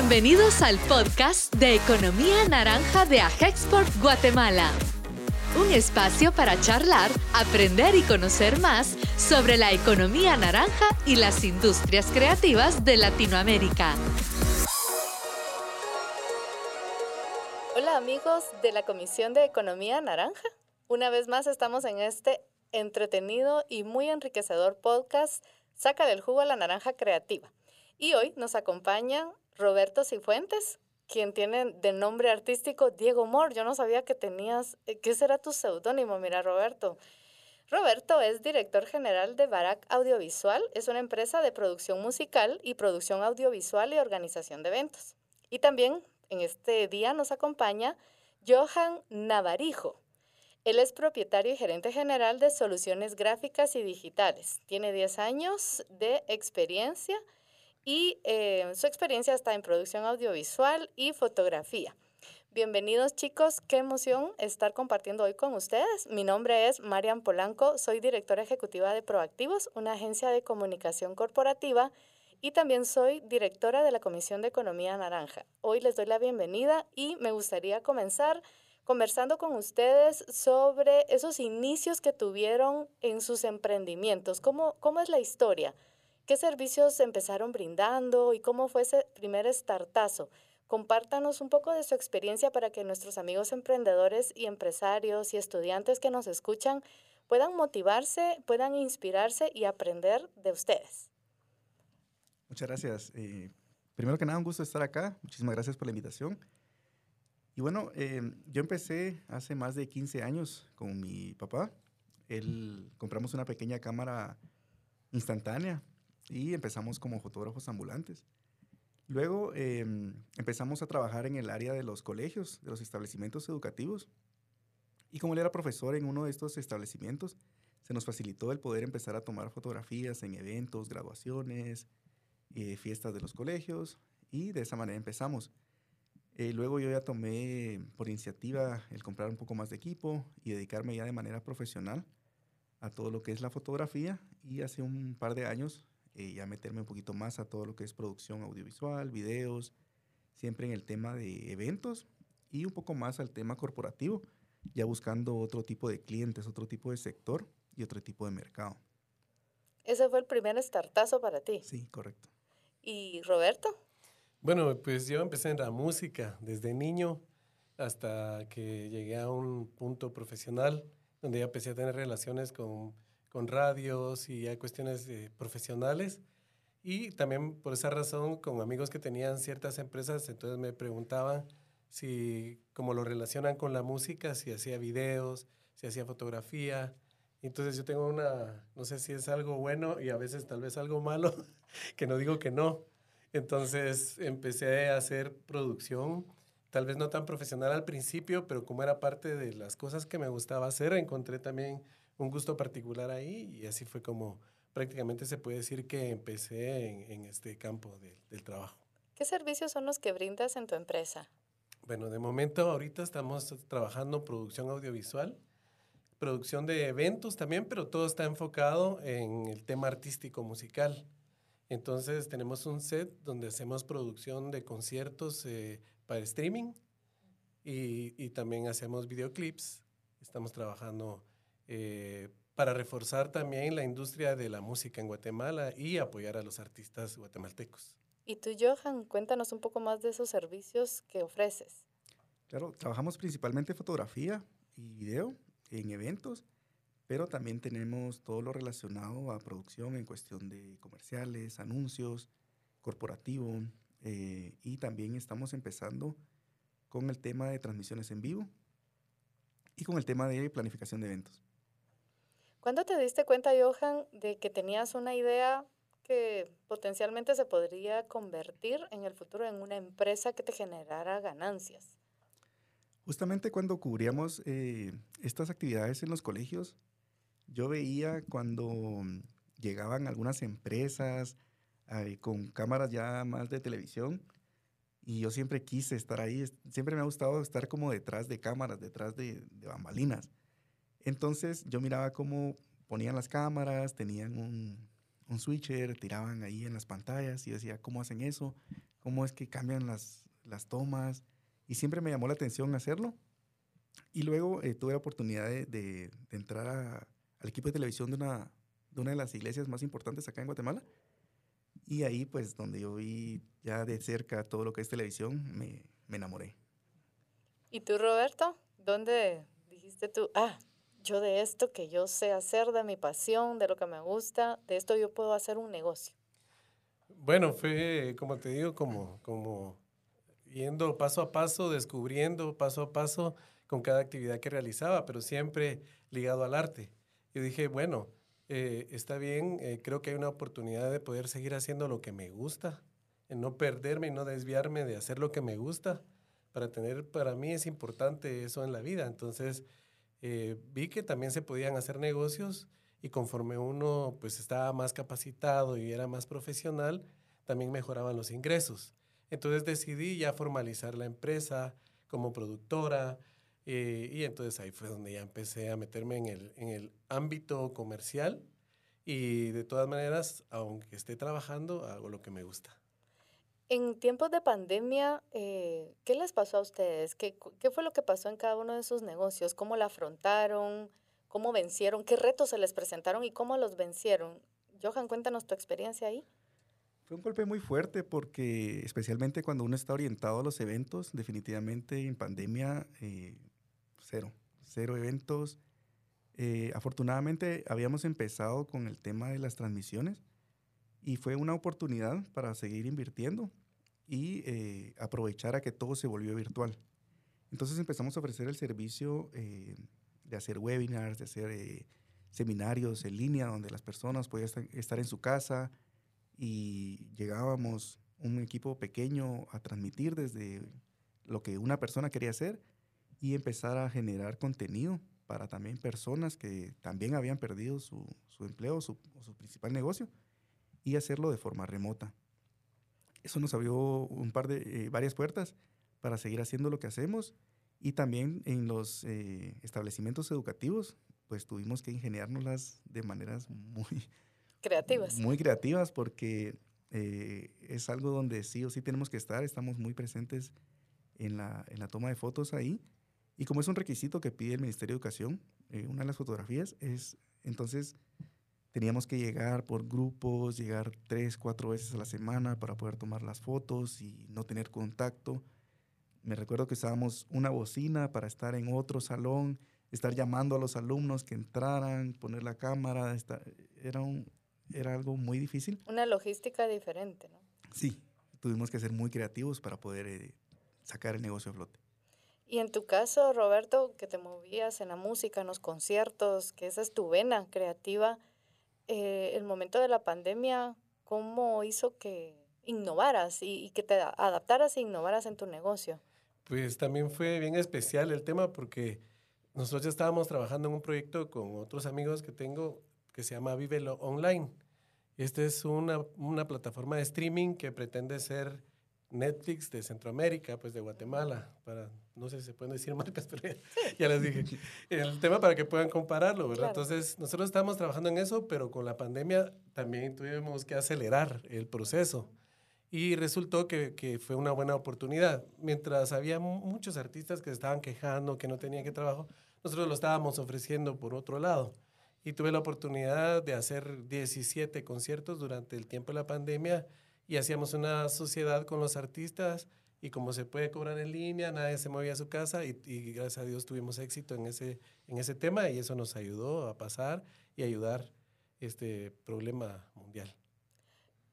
Bienvenidos al podcast de Economía Naranja de Ajexport Guatemala. Un espacio para charlar, aprender y conocer más sobre la economía naranja y las industrias creativas de Latinoamérica. Hola amigos de la Comisión de Economía Naranja. Una vez más estamos en este entretenido y muy enriquecedor podcast Saca del jugo a la naranja creativa. Y hoy nos acompañan Roberto Cifuentes, quien tiene de nombre artístico Diego Moore. Yo no sabía que tenías, eh, ¿qué será tu seudónimo? Mira, Roberto. Roberto es director general de Barak Audiovisual. Es una empresa de producción musical y producción audiovisual y organización de eventos. Y también en este día nos acompaña Johan Navarijo. Él es propietario y gerente general de Soluciones Gráficas y Digitales. Tiene 10 años de experiencia y eh, su experiencia está en producción audiovisual y fotografía. Bienvenidos chicos, qué emoción estar compartiendo hoy con ustedes. Mi nombre es Marian Polanco, soy directora ejecutiva de Proactivos, una agencia de comunicación corporativa y también soy directora de la Comisión de Economía Naranja. Hoy les doy la bienvenida y me gustaría comenzar conversando con ustedes sobre esos inicios que tuvieron en sus emprendimientos. ¿Cómo, cómo es la historia? ¿Qué servicios empezaron brindando y cómo fue ese primer startazo? Compártanos un poco de su experiencia para que nuestros amigos emprendedores y empresarios y estudiantes que nos escuchan puedan motivarse, puedan inspirarse y aprender de ustedes. Muchas gracias. Eh, primero que nada, un gusto estar acá. Muchísimas gracias por la invitación. Y bueno, eh, yo empecé hace más de 15 años con mi papá. Él compramos una pequeña cámara instantánea y empezamos como fotógrafos ambulantes. Luego em, empezamos a trabajar en el área de los colegios, de los establecimientos educativos. Y como él era profesor en uno de estos establecimientos, se nos facilitó el poder empezar a tomar fotografías en eventos, graduaciones, eh, fiestas de los colegios. Y de esa manera empezamos. Eh, luego yo ya tomé por iniciativa el comprar un poco más de equipo y dedicarme ya de manera profesional a todo lo que es la fotografía. Y hace un par de años eh, ya meterme un poquito más a todo lo que es producción audiovisual, videos, siempre en el tema de eventos y un poco más al tema corporativo, ya buscando otro tipo de clientes, otro tipo de sector y otro tipo de mercado. Ese fue el primer startazo para ti. Sí, correcto. ¿Y Roberto? Bueno, pues yo empecé en la música desde niño hasta que llegué a un punto profesional donde ya empecé a tener relaciones con con radios y hay cuestiones profesionales. Y también por esa razón, con amigos que tenían ciertas empresas, entonces me preguntaban si, cómo lo relacionan con la música, si hacía videos, si hacía fotografía. Entonces yo tengo una, no sé si es algo bueno y a veces tal vez algo malo, que no digo que no. Entonces empecé a hacer producción, tal vez no tan profesional al principio, pero como era parte de las cosas que me gustaba hacer, encontré también un gusto particular ahí y así fue como prácticamente se puede decir que empecé en, este campo del trabajo. ¿Qué servicios son los que brindas en tu empresa? Bueno, de momento ahorita estamos trabajando producción audiovisual, producción de eventos también, pero todo está enfocado en el tema artístico musical. Entonces tenemos un set donde hacemos producción de conciertos eh, para streaming y, y, también hacemos videoclips. Estamos trabajando eh, para reforzar también la industria de la música en Guatemala y apoyar a los artistas guatemaltecos. Y tú, Johan, cuéntanos un poco más de esos servicios que ofreces. Claro, trabajamos principalmente fotografía y video en eventos, pero también tenemos todo lo relacionado a producción en cuestión de comerciales, anuncios, corporativo, eh, y también estamos empezando con el tema de transmisiones en vivo y con el tema de planificación de eventos. ¿Cuándo te diste cuenta, Johan, de que tenías una idea que potencialmente se podría convertir en el futuro en una empresa que te generara ganancias? Justamente cuando cubríamos eh, estas actividades en los colegios, yo veía cuando llegaban algunas empresas eh, con cámaras ya más de televisión y yo siempre quise estar ahí, siempre me ha gustado estar como detrás de cámaras, detrás de, de bambalinas. Entonces yo miraba cómo ponían las cámaras, tenían un, switcher, tiraban ahí en las pantallas y decía, ¿cómo hacen eso? cómo es que cambian las, tomas, y siempre me llamó la atención hacerlo. Y luego eh, tuve la oportunidad de, entrar al equipo de televisión de una, de una de las iglesias más importantes acá en Guatemala. Y ahí, pues, donde yo vi ya de cerca todo lo que es televisión, me, me enamoré. ¿Y tú, Roberto? ¿Dónde dijiste tú, ah, yo de esto que yo sé hacer, de mi pasión, de lo que me gusta, de esto yo puedo hacer un negocio? Bueno, fue, como te digo, como, como yendo paso a paso, descubriendo paso a paso con cada actividad que realizaba, pero siempre ligado al arte. Yo dije, bueno, eh, está bien, eh, creo que hay una oportunidad de poder seguir haciendo lo que me gusta, en no perderme y no desviarme de hacer lo que me gusta. Para tener, para mí es importante eso en la vida. Entonces, eh, vi que también se podían hacer negocios y conforme uno pues estaba más capacitado y era más profesional, también mejoraban los ingresos. Entonces decidí ya formalizar la empresa como productora eh, y entonces ahí fue donde ya empecé a meterme en el, en el ámbito comercial y de todas maneras, aunque esté trabajando, hago lo que me gusta. En tiempos de pandemia, eh, ¿qué les pasó a ustedes? ¿Qué, ¿Qué fue lo que pasó en cada uno de sus negocios? ¿Cómo la afrontaron? ¿Cómo vencieron? ¿Qué retos se les presentaron y cómo los vencieron? Johan, cuéntanos tu experiencia ahí. Fue un golpe muy fuerte porque especialmente cuando uno está orientado a los eventos, definitivamente en pandemia, eh, cero, cero eventos. Eh, afortunadamente habíamos empezado con el tema de las transmisiones y fue una oportunidad para seguir invirtiendo y eh, aprovechar a que todo se volvió virtual. Entonces empezamos a ofrecer el servicio de hacer webinars, de hacer seminarios en línea donde las personas podían estar en su casa, y llegábamos un equipo pequeño a transmitir desde lo que una persona quería hacer y empezar a generar contenido para también personas que también habían perdido su, su empleo o su, principal negocio y hacerlo de forma remota. Eso nos abrió un par de eh, varias puertas para seguir haciendo lo que hacemos y también en los eh, establecimientos educativos pues tuvimos que ingeniárnoslas de maneras muy Creativas. Muy creativas porque eh, es algo donde sí o sí tenemos que estar, estamos muy presentes en la, en la toma de fotos ahí. Y como es un requisito que pide el Ministerio de Educación, eh, una de las fotografías es, entonces teníamos que llegar por grupos, llegar tres, cuatro veces a la semana para poder tomar las fotos y no tener contacto. Me recuerdo que usábamos una bocina para estar en otro salón, estar llamando a los alumnos que entraran, poner la cámara, era un, era algo muy difícil. Una logística diferente, ¿no? Sí, tuvimos que ser muy creativos para poder eh, sacar el negocio a flote. Y en tu caso, Roberto, que te movías en la música, en los conciertos, que esa es tu vena creativa, eh, el momento de la pandemia, ¿cómo hizo que innovaras y, que te adaptaras e innovaras en tu negocio? Pues también fue bien especial el tema porque nosotros ya estábamos trabajando en un proyecto con otros amigos que tengo que se llama Vívelo Online. Esta es una, una plataforma de streaming que pretende ser Netflix de Centroamérica, pues de Guatemala, para, no sé si se pueden decir marcas, pero ya, les dije. El tema para que puedan compararlo, ¿verdad? Entonces, nosotros estamos trabajando en eso, pero con la pandemia también tuvimos que acelerar el proceso. Y resultó que, que fue una buena oportunidad. Mientras había muchos artistas que estaban quejando, que no tenían que trabajo, nosotros lo estábamos ofreciendo por otro lado y tuve la oportunidad de hacer 17 conciertos durante el tiempo de la pandemia y hacíamos una sociedad con los artistas y como se puede cobrar en línea, nadie se movía a su casa y, gracias a Dios tuvimos éxito en ese, en ese tema y eso nos ayudó a pasar y ayudar este problema mundial.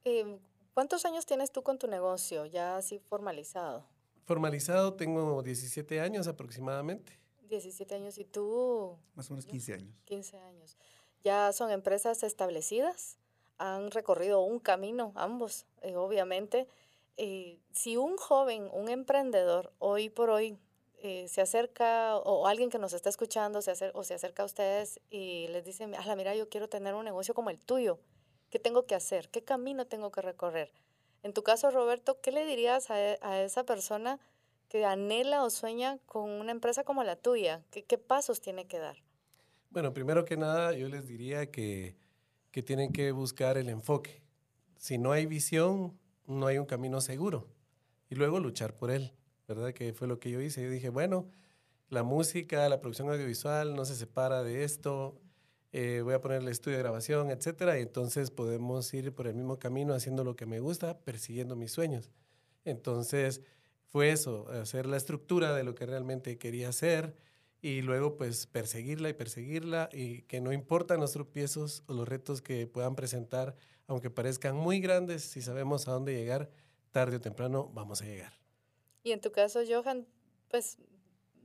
Em, ¿Cuántos años tienes tú con tu negocio ya así formalizado? Formalizado tengo 17 años aproximadamente. 17 años y tú... Más o menos 15 años. 15 años. Ya son empresas establecidas, han recorrido un camino ambos, eh, obviamente. Eh, si un joven, un emprendedor, hoy por hoy eh, se acerca, o alguien que nos está escuchando se acerca, o se acerca a ustedes y les dice, la mira, yo quiero tener un negocio como el tuyo, ¿qué tengo que hacer? ¿Qué camino tengo que recorrer? En tu caso, Roberto, ¿qué le dirías a, a esa persona? que anhela o sueña con una empresa como la tuya? ¿Qué, qué pasos tiene que dar? Bueno, primero que nada, yo les diría que, que tienen que buscar el enfoque. Si no hay visión, no hay un camino seguro. y luego luchar por él, ¿verdad? Que fue lo que yo hice. Yo dije, bueno, la música, la producción audiovisual no se separa de esto, eh, voy a poner el estudio de grabación, etcétera, y entonces podemos ir por el mismo camino haciendo lo que me gusta, persiguiendo mis sueños. Entonces fue eso, hacer la estructura de lo que realmente quería hacer y luego pues perseguirla y perseguirla y que no importan los tropiezos o los retos que puedan presentar, aunque parezcan muy grandes, si sabemos a dónde llegar, tarde o temprano vamos a llegar. Y en tu caso, Johan, pues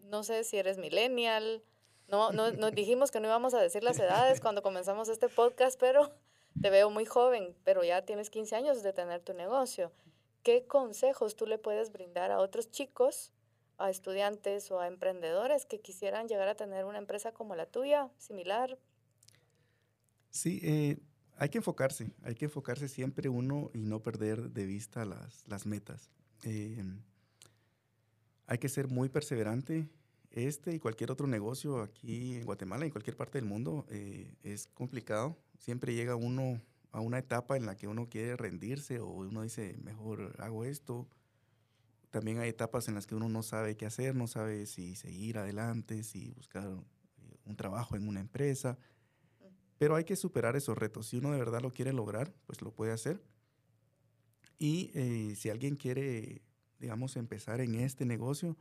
no sé si eres millennial, no, no, nos dijimos que no íbamos a decir las edades cuando comenzamos este podcast, pero te veo muy joven, pero ya tienes 15 años de tener tu negocio. ¿Qué consejos tú le puedes brindar a otros chicos, a estudiantes o a emprendedores que quisieran llegar a tener una empresa como la tuya, similar? Sí, eh, hay que enfocarse, hay que enfocarse siempre uno y no perder de vista las, las metas. Eh, hay que ser muy perseverante este y cualquier otro negocio aquí en Guatemala, en cualquier parte del mundo, eh, es complicado. Siempre llega uno a una etapa en la que uno quiere rendirse o uno dice, mejor hago esto. También hay etapas en las que uno no sabe qué hacer, no sabe si seguir adelante, si buscar eh, un trabajo en una empresa. Pero hay que superar esos retos. Si uno de verdad lo quiere lograr, pues lo puede hacer. Y eh, si alguien quiere, digamos, empezar en este negocio,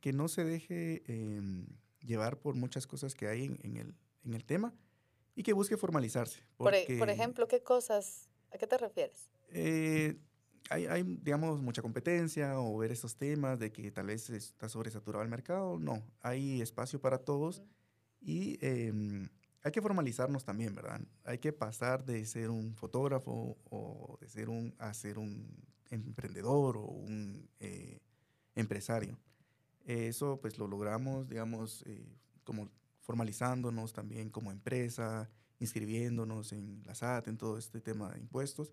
que no se deje em, llevar por muchas cosas que hay en, el, en, el, tema y que busque formalizarse. E, porque, por, ejemplo, ¿qué cosas? ¿A qué te refieres? Eh, hay, hay, digamos, mucha competencia o ver esos temas de que tal vez está sobresaturado el mercado. No, hay espacio para todos y eh, hay que formalizarnos también, ¿verdad? Hay que pasar de ser un fotógrafo o de ser un, a ser un emprendedor o un eh, empresario. Eso pues lo logramos, digamos, eh, como formalizándonos también como empresa, inscribiéndonos en la SAT, en todo este tema de impuestos.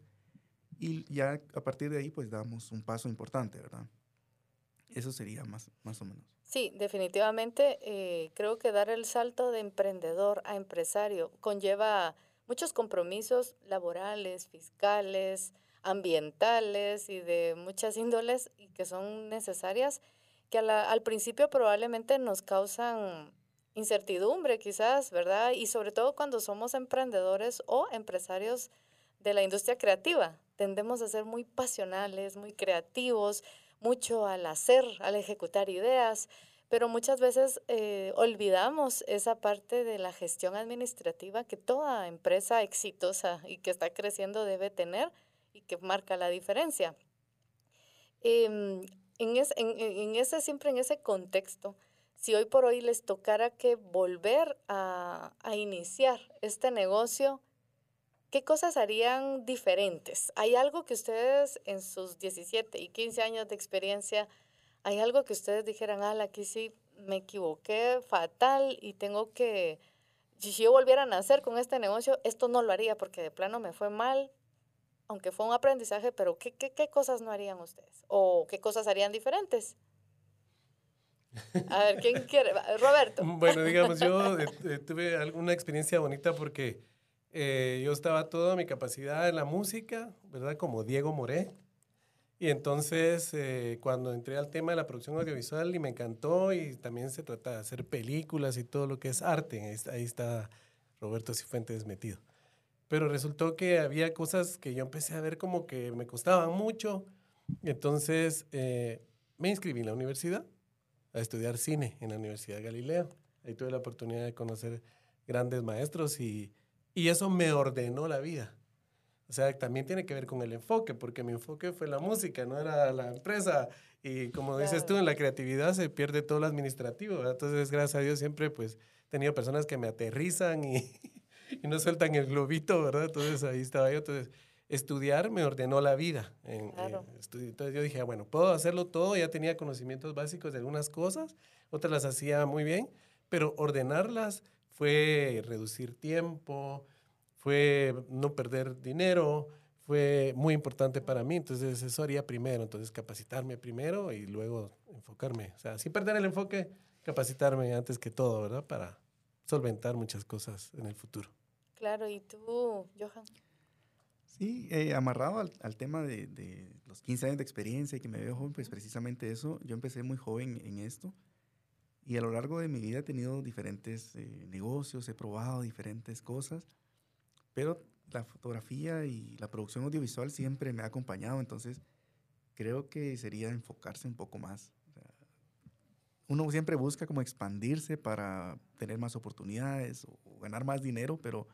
Y ya a partir de ahí pues damos un paso importante, ¿verdad? Eso sería más, más o menos. Sí, definitivamente eh, creo que dar el salto de emprendedor a empresario conlleva muchos compromisos laborales, fiscales, ambientales y de muchas índoles y que son necesarias que al principio probablemente nos causan incertidumbre quizás, ¿verdad? Y sobre todo cuando somos emprendedores o empresarios de la industria creativa. Tendemos a ser muy pasionales, muy creativos, mucho al hacer, al ejecutar ideas, pero muchas veces eh, olvidamos esa parte de la gestión administrativa que toda empresa exitosa y que está creciendo debe tener y que marca la diferencia. Em, en, ese, siempre en ese contexto, si hoy por hoy les tocara que volver a iniciar este negocio, ¿qué cosas harían diferentes? ¿Hay algo que ustedes en sus 17 y 15 años de experiencia, hay algo que ustedes dijeran, ah, aquí sí me equivoqué fatal y tengo que, si yo volviera a nacer con este negocio, esto no lo haría porque de plano me fue mal, aunque fue un aprendizaje, pero ¿qué, qué, qué cosas no harían ustedes? ¿O qué cosas harían diferentes? A ver, ¿quién quiere? Roberto. Bueno, digamos, yo eh, eh, tuve alguna experiencia bonita porque eh, yo estaba toda mi capacidad en la música, ¿verdad? Como Diego Moré. Y entonces, cuando entré al tema de la producción audiovisual y me encantó, y también se trata de hacer películas y todo lo que es arte, ahí está, ahí está Roberto Cifuentes metido. Pero resultó que había cosas que yo empecé a ver como que me costaban mucho. Entonces eh, me inscribí en la universidad a estudiar cine en la Universidad de Galileo. Ahí tuve la oportunidad de conocer grandes maestros y, y eso me ordenó la vida. O sea, también tiene que ver con el enfoque, porque mi enfoque fue la música, no era la empresa. Y como dices tú, en la creatividad se pierde todo lo administrativo. Entonces, gracias a Dios, siempre pues he tenido personas que me aterrizan y, y no sueltan el globito, ¿verdad? Entonces ahí estaba yo. Entonces, estudiar me ordenó la vida. entonces yo dije, ah, bueno, puedo hacerlo todo, ya tenía conocimientos básicos de algunas cosas, otras las hacía muy bien, pero ordenarlas fue reducir tiempo, fue no perder dinero, fue muy importante para mí, entonces eso haría primero, entonces capacitarme primero y luego enfocarme, o sea, sin perder el enfoque, capacitarme antes que todo, ¿verdad? Para solventar muchas cosas en el futuro. Claro, ¿y tú, Johan? Sí, eh, amarrado al, tema de, los 15 años de experiencia y que me veo joven, pues precisamente eso, yo empecé muy joven en esto y a lo largo de mi vida he tenido diferentes eh, negocios, he probado diferentes cosas, pero la fotografía y la producción audiovisual siempre me ha acompañado, entonces creo que sería enfocarse un poco más. uno siempre busca como expandirse para tener más oportunidades o ganar más dinero, pero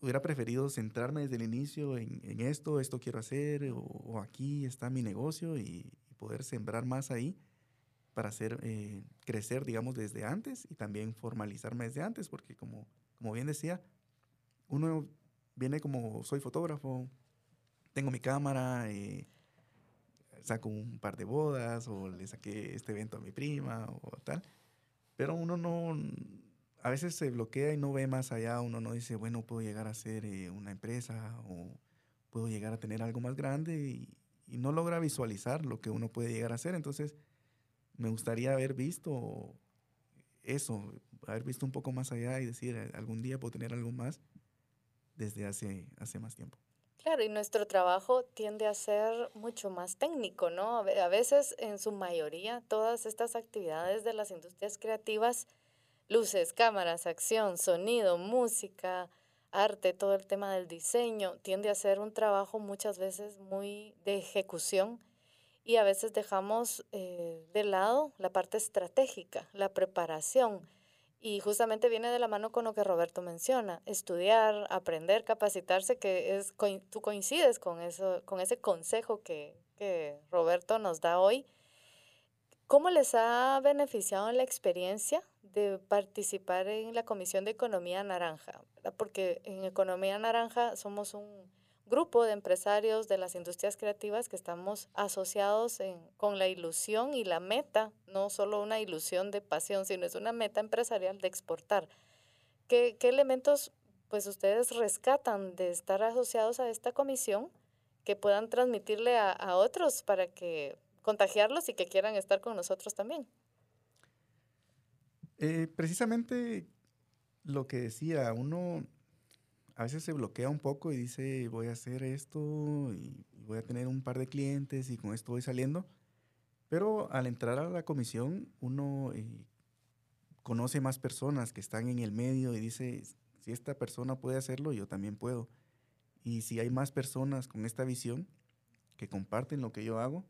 hubiera preferido centrarme desde el inicio en, esto, esto quiero hacer, o, aquí está mi negocio y, poder sembrar más ahí para hacer eh, crecer, digamos, desde antes y también formalizarme desde antes, porque como, como bien decía, uno viene como soy fotógrafo, tengo mi cámara, eh, saco un par de bodas o le saqué este evento a mi prima o tal, pero uno no, a veces se bloquea y no ve más allá, uno no dice, bueno, puedo llegar a ser eh, una empresa o puedo llegar a tener algo más grande y, no logra visualizar lo que uno puede llegar a hacer. Entonces, me gustaría haber visto eso, haber visto un poco más allá y decir, algún día puedo tener algo más desde hace, hace más tiempo. Claro, y nuestro trabajo tiende a ser mucho más técnico, ¿no? A veces, en su mayoría, todas estas actividades de las industrias creativas luces, cámaras, acción, sonido, música, arte, todo el tema del diseño, tiende a ser un trabajo muchas veces muy de ejecución y a veces dejamos eh, de lado la parte estratégica, la preparación. Y justamente viene de la mano con lo que Roberto menciona, estudiar, aprender, capacitarse, que es, tú coincides con, eso, con ese consejo que, que Roberto nos da hoy. ¿Cómo les ha beneficiado la experiencia de participar en la Comisión de Economía Naranja, porque en Economía Naranja somos un grupo de empresarios de las industrias creativas que estamos asociados con la ilusión y la meta, no solo una ilusión de pasión, sino es una meta empresarial de exportar. ¿Qué, elementos pues ustedes rescatan de estar asociados a esta comisión que puedan transmitirle a, a otros para que contagiarlos y que quieran estar con nosotros también? Eh, precisamente lo que decía, uno a veces se bloquea un poco y dice, voy a hacer esto y voy a tener un par de clientes y con esto voy saliendo. Pero al entrar a la comisión, uno eh, conoce más personas que están en el medio y dice, si esta persona puede hacerlo, yo también puedo. Y si hay más personas con esta visión que comparten lo que yo hago,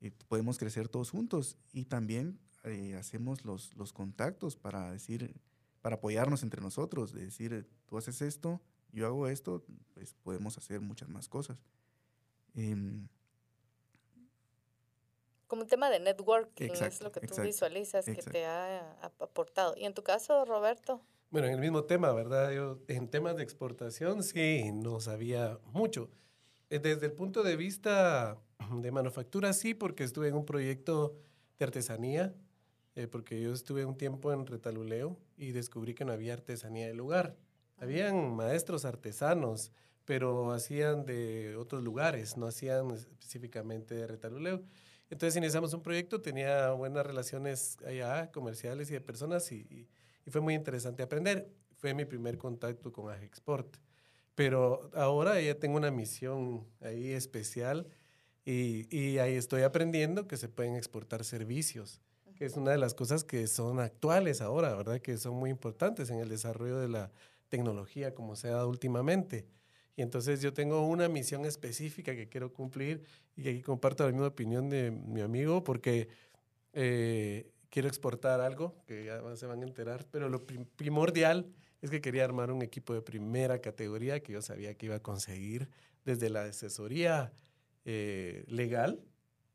eh, podemos crecer todos juntos. Y también eh, hacemos los, los contactos para decir, para apoyarnos entre nosotros, de decir, tú haces esto, yo hago esto, pues podemos hacer muchas más cosas. Em, como un tema de networking, es lo que tú visualizas que te ha aportado. Y en tu caso, Roberto. Bueno, en el mismo tema, ¿verdad? Yo en temas de exportación sí no sabía mucho. Eh, desde el punto de vista de manufactura sí, porque estuve en un proyecto de artesanía eh, porque yo estuve un tiempo en Retaluleo y descubrí que no había artesanía del lugar. Habían maestros artesanos, pero hacían de otros lugares, no hacían específicamente de Retaluleo. Entonces iniciamos un proyecto, tenía buenas relaciones allá, comerciales y de personas, y, y, fue muy interesante aprender. Fue mi primer contacto con Agexport. Pero ahora ya tengo una misión ahí especial y, y ahí estoy aprendiendo que se pueden exportar servicios es una de las cosas que son actuales ahora, ¿verdad? Que son muy importantes en el desarrollo de la tecnología como se ha dado últimamente. Y entonces yo tengo una misión específica que quiero cumplir y que aquí comparto la misma opinión de mi amigo porque eh, quiero exportar algo que ya se van a enterar, pero lo primordial es que quería armar un equipo de primera categoría que yo sabía que iba a conseguir desde la asesoría eh, legal,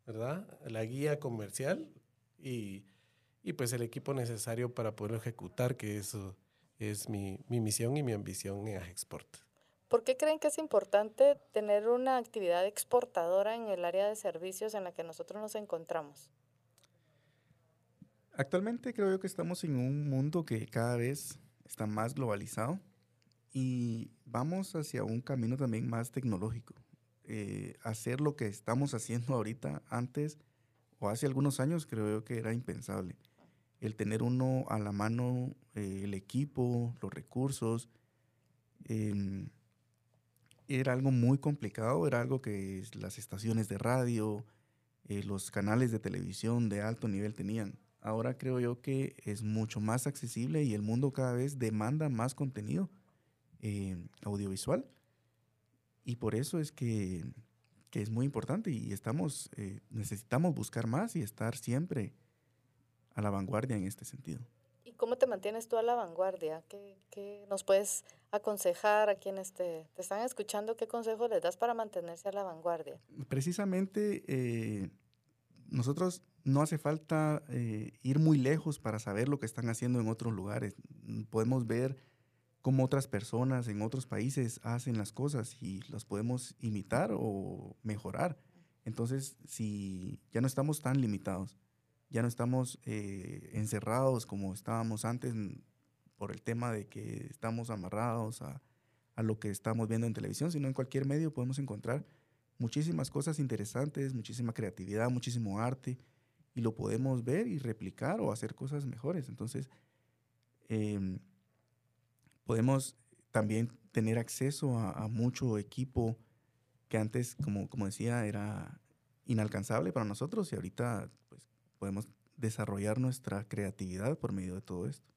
¿verdad? La guía comercial, y, y pues el equipo necesario para poder ejecutar, que eso es mi, mi misión y mi ambición en Export. ¿Por qué creen que es importante tener una actividad exportadora en el área de servicios en la que nosotros nos encontramos? Actualmente creo yo que estamos en un mundo que cada vez está más globalizado y vamos hacia un camino también más tecnológico. Eh, hacer lo que estamos haciendo ahorita antes o hace algunos años creo que era impensable. El tener uno a la mano, eh, el equipo, los recursos, em, era algo muy complicado, era algo que las estaciones de radio, eh, los canales de televisión de alto nivel tenían. Ahora creo yo que es mucho más accesible y el mundo cada vez demanda más contenido eh, audiovisual. Y por eso es que, que, es muy importante y estamos, eh, necesitamos buscar más y estar siempre a la vanguardia en este sentido. ¿Y cómo te mantienes tú a la vanguardia? ¿Qué, qué nos puedes aconsejar a quienes te, te, están escuchando? ¿Qué consejo les das para mantenerse a la vanguardia? Precisamente eh, nosotros no hace falta eh, ir muy lejos para saber lo que están haciendo en otros lugares. Podemos ver cómo otras personas en otros países hacen las cosas y las podemos imitar o mejorar. Entonces, si ya no estamos tan limitados, ya no estamos eh, encerrados como estábamos antes por el tema de que estamos amarrados a, a, lo que estamos viendo en televisión, sino en cualquier medio podemos encontrar muchísimas cosas interesantes, muchísima creatividad, muchísimo arte, y lo podemos ver y replicar o hacer cosas mejores. Entonces, em, podemos también tener acceso a, a, mucho equipo que antes, como, como decía, era inalcanzable para nosotros y ahorita pues, podemos desarrollar nuestra creatividad por medio de todo esto.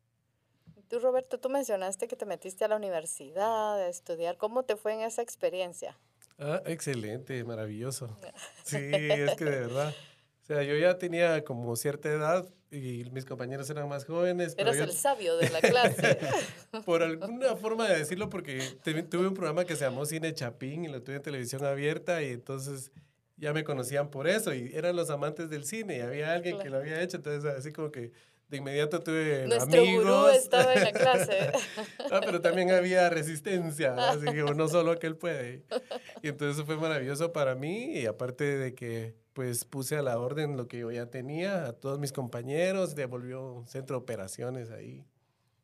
Tú, Roberto, tú mencionaste que te metiste a la universidad a estudiar. ¿Cómo te fue en esa experiencia? Ah, excelente, maravilloso. Sí, es que de verdad. O sea, yo ya tenía como cierta edad y mis compañeros eran más jóvenes. Eras el sabio de la clase. por alguna forma de decirlo, porque tuve un programa que se llamó Cine Chapín y lo tuve en televisión abierta y entonces ya me conocían por eso y eran los amantes del cine y había alguien que lo había hecho, entonces así como que de inmediato tuve Nuestro amigos. Gurú estaba en la clase. ah, pero también había resistencia, así que no solo aquel puede. Y entonces fue maravilloso para mí y aparte de que pues puse a la orden lo que yo ya tenía, a todos mis compañeros, devolvió un centro de operaciones ahí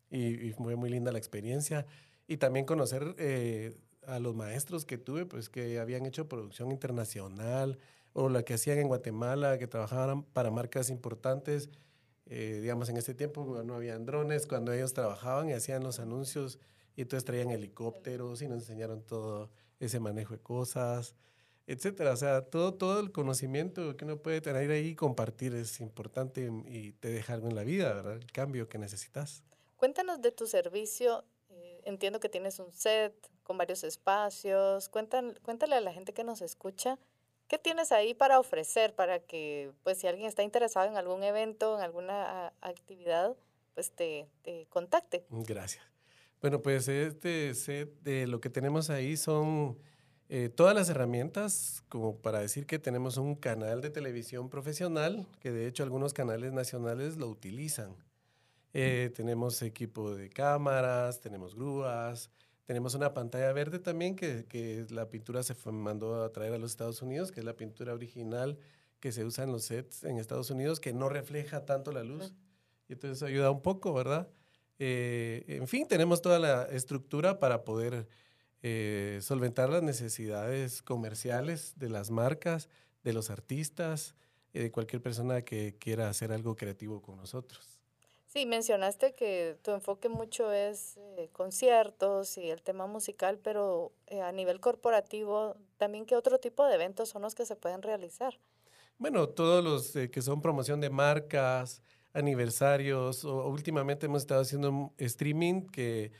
y, y fue muy linda la experiencia. Y también conocer eh, a los maestros que tuve, pues que habían hecho producción internacional o la que hacían en Guatemala, que trabajaban para marcas importantes. Eh, digamos, en ese tiempo no habían drones, cuando ellos trabajaban y hacían los anuncios y entonces traían helicópteros y nos enseñaron todo ese manejo de cosas, etcétera. O sea, todo, todo el conocimiento que uno puede tener ahí y compartir es importante y te deja algo en la vida, ¿verdad? El cambio que necesitas. Cuéntanos de tu servicio. Eh, entiendo que tienes un set, con varios espacios. Cuéntale, cuéntale a la gente que nos escucha qué tienes ahí para ofrecer para que, pues, si alguien está interesado en algún evento, en alguna actividad, pues te, te contacte. Gracias. Bueno, pues este set de lo que tenemos ahí son eh, todas las herramientas como para decir que tenemos un canal de televisión profesional, que de hecho algunos canales nacionales lo utilizan. Eh, tenemos equipo de cámaras, tenemos grúas, tenemos una pantalla verde también que, que la pintura se fue, mandó a traer a los Estados Unidos, que es la pintura original que se usa en los sets en Estados Unidos, que no refleja tanto la luz. Y entonces ayuda un poco, ¿verdad? Eh, en fin, tenemos toda la estructura para poder eh, solventar las necesidades comerciales de las marcas, de los artistas, eh, de cualquier persona que quiera hacer algo creativo con nosotros. Sí, mencionaste que tu enfoque mucho es eh, conciertos y el tema musical, pero eh, a nivel corporativo, también qué otro tipo de eventos son los que se pueden realizar. Bueno, todos los eh, que son promoción de marcas, aniversarios, o, últimamente hemos estado haciendo streaming que,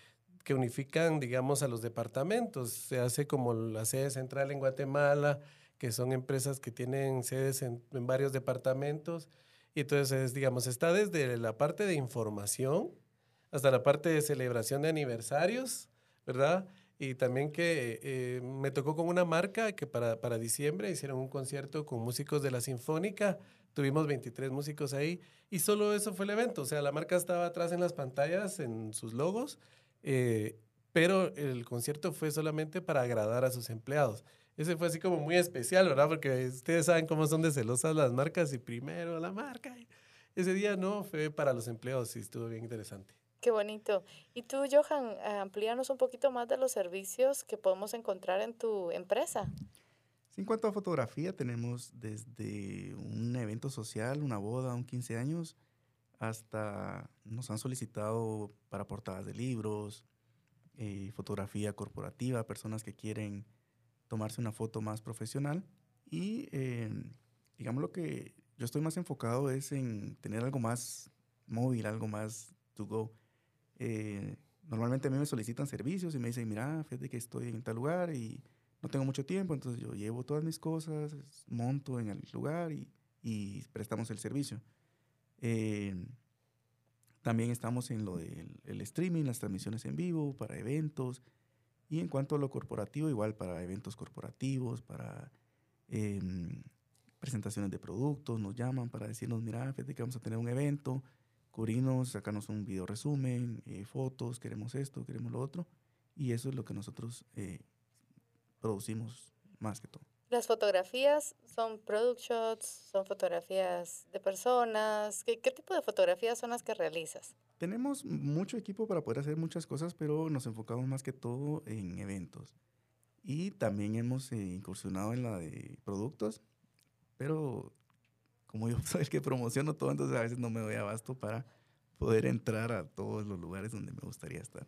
que unifican, digamos, a los departamentos. Se hace como la sede central en Guatemala, que son empresas que tienen sedes en, en varios departamentos y entonces, digamos, está desde la parte de información hasta la parte de celebración de aniversarios, ¿verdad? Y también que eh, me tocó con una marca que para, para diciembre hicieron un concierto con músicos de la Sinfónica. Tuvimos 23 músicos ahí y solo eso fue el evento. O sea, la marca estaba atrás en las pantallas, en sus logos, eh, pero el concierto fue solamente para agradar a sus empleados ese fue así como muy especial, ¿verdad? Porque ustedes saben cómo son de celosas las marcas y primero la marca. Ese día no, fue para los empleados y estuvo bien interesante. Qué bonito. Y tú, Johan, amplíanos un poquito más de los servicios que podemos encontrar en tu empresa. en cuanto a fotografía, tenemos desde un evento social, una boda, un 15 años, hasta nos han solicitado para portadas de libros, eh, fotografía corporativa, personas que quieren tomarse una foto más profesional y eh, digamos lo que yo estoy más enfocado es en tener algo más móvil, algo más to go. Eh, normalmente a mí me solicitan servicios y me dicen, mira, fíjate que estoy en tal lugar y no tengo mucho tiempo, entonces yo llevo todas mis cosas, monto en el lugar y, y prestamos el servicio. Eh, también estamos en lo del el streaming, las transmisiones en vivo para eventos. Y en cuanto a lo corporativo, igual para eventos corporativos, para em, presentaciones de productos, nos llaman para decirnos, mira, fíjate que vamos a tener un evento, cubrirnos, sacarnos un video resumen, eh, fotos, queremos esto, queremos lo otro. Y eso es lo que nosotros eh, producimos más que todo. Las fotografías son product shots, son fotografías de personas. ¿Qué, ¿Qué, tipo de fotografías son las que realizas? Tenemos mucho equipo para poder hacer muchas cosas, pero nos enfocamos más que todo en eventos. Y también hemos eh, incursionado en la de productos, pero como yo soy el que promociono todo, entonces a veces no me doy abasto para poder entrar a todos los lugares donde me gustaría estar.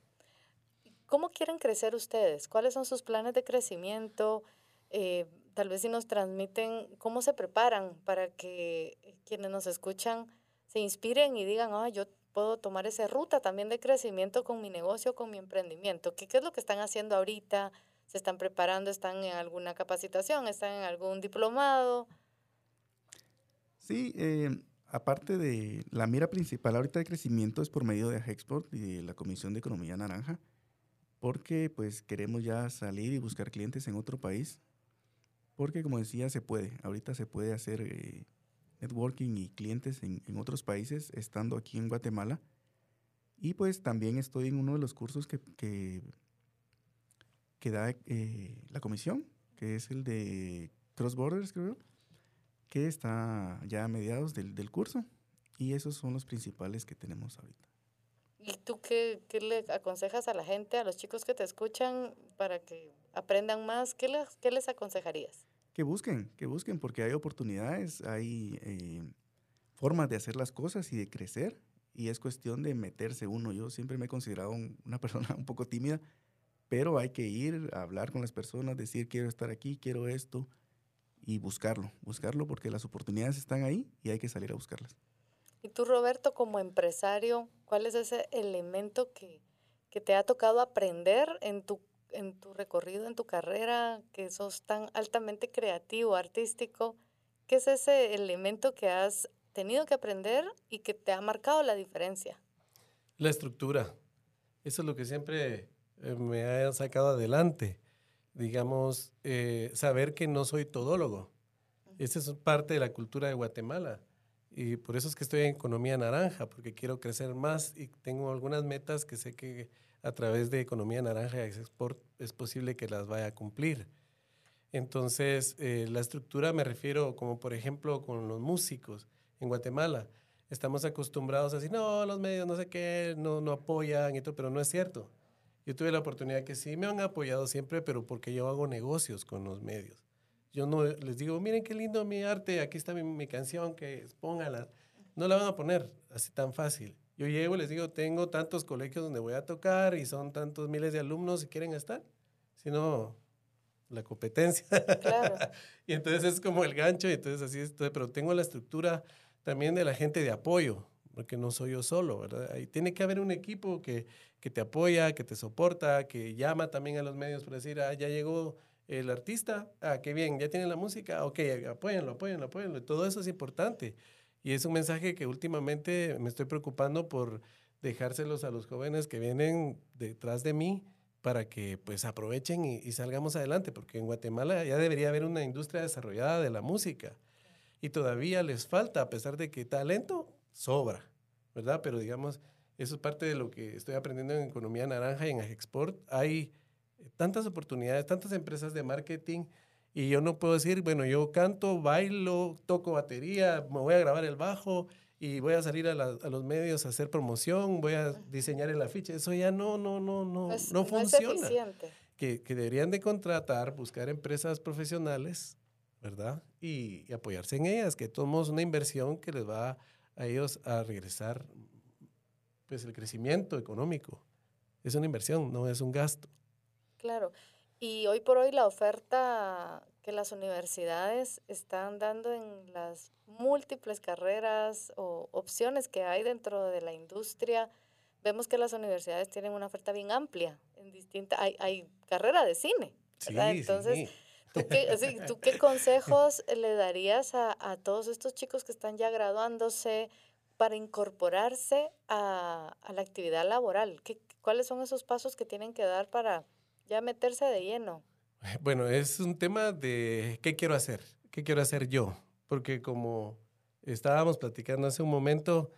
¿Cómo quieren crecer ustedes? ¿Cuáles son sus planes de crecimiento? Eh, tal vez si nos transmiten cómo se preparan para que quienes nos escuchan se inspiren y digan, ah, yo puedo tomar esa ruta también de crecimiento con mi negocio, con mi emprendimiento. ¿Qué, ¿Qué, es lo que están haciendo ahorita? ¿Se están preparando? ¿Están en alguna capacitación? ¿Están en algún diplomado? Sí, eh, aparte de la mira principal ahorita de crecimiento es por medio de Export y de la Comisión de Economía Naranja, porque pues queremos ya salir y buscar clientes en otro país porque como decía, se puede. Ahorita se puede hacer eh, networking y clientes en, en, otros países estando aquí en Guatemala. Y pues también estoy en uno de los cursos que, que, que da eh, la comisión, que es el de Cross Borders, creo, que está ya a mediados del, del curso. Y esos son los principales que tenemos ahorita. ¿Y tú qué, qué, le aconsejas a la gente, a los chicos que te escuchan, para que aprendan más? ¿Qué les, qué les aconsejarías? Que busquen, que busquen, porque hay oportunidades, hay eh, formas de hacer las cosas y de crecer, y es cuestión de meterse uno. Yo siempre me he considerado un, una persona un poco tímida, pero hay que ir a hablar con las personas, decir quiero estar aquí, quiero esto, y buscarlo, buscarlo porque las oportunidades están ahí y hay que salir a buscarlas. Y tú, Roberto, como empresario, ¿cuál es ese elemento que, que te ha tocado aprender en tu, en tu recorrido, en tu carrera, que sos tan altamente creativo, artístico? ¿Qué es ese elemento que has tenido que aprender y que te ha marcado la diferencia? La estructura. Eso es lo que siempre me ha sacado adelante. Digamos, eh, saber que no soy todólogo. Esa es parte de la cultura de Guatemala y por eso es que estoy en economía naranja, porque quiero crecer más y tengo algunas metas que sé que a través de economía naranja y export es posible que las vaya a cumplir. Entonces, eh, la estructura me refiero como por ejemplo con los músicos en Guatemala. Estamos acostumbrados a decir, no, los medios no sé qué, no, no apoyan y todo, pero no es cierto. Yo tuve la oportunidad que sí me han apoyado siempre, pero porque yo hago negocios con los medios. Yo no les digo, miren qué lindo mi arte, aquí está mi, mi canción, que póngala. No la van a poner así tan fácil. Yo llego y les digo, tengo tantos colegios donde voy a tocar y son tantos miles de alumnos y quieren estar. Si no, la competencia. Claro. y entonces es como el gancho y entonces así es. Pero tengo la estructura también de la gente de apoyo, porque no soy yo solo, ¿verdad? Ahí tiene que haber un equipo que, que te apoya, que te soporta, que llama también a los medios para decir, ah, ya llegó el artista, ah, qué bien, ya tiene la música, ok, apóyenlo, apóyenlo, apóyenlo. Todo eso es importante. Y es un mensaje que últimamente me estoy preocupando por dejárselos a los jóvenes que vienen detrás de mí para que pues aprovechen y, salgamos adelante, porque en Guatemala ya debería haber una industria desarrollada de la música y todavía les falta, a pesar de que talento sobra, ¿verdad? Pero digamos, eso es parte de lo que estoy aprendiendo en economía naranja y en export. Hay tantas oportunidades, tantas empresas de marketing y yo no puedo decir, bueno, yo canto, bailo, toco batería, me voy a grabar el bajo y voy a salir a, la, a los medios a hacer promoción, voy a diseñar el afiche. Eso ya no, no, no, no, es, no, no funciona. Es que, que, deberían de contratar, buscar empresas profesionales, ¿verdad? Y, y apoyarse en ellas, que tomamos una inversión que les va a ellos a regresar pues el crecimiento económico. Es una inversión, no es un gasto. Claro. Y hoy por hoy la oferta que las universidades están dando en las múltiples carreras o opciones que hay dentro de la industria, vemos que las universidades tienen una oferta bien amplia. En distinta, hay, hay carrera de cine, ¿verdad? Entonces, ¿tú, qué, ¿tú qué, consejos le darías a, a, todos estos chicos que están ya graduándose para incorporarse a, a la actividad laboral? ¿Qué, ¿Cuáles son esos pasos que tienen que dar para ya meterse de lleno? Bueno, es un tema de qué quiero hacer, qué quiero hacer yo, porque como estábamos platicando hace un momento,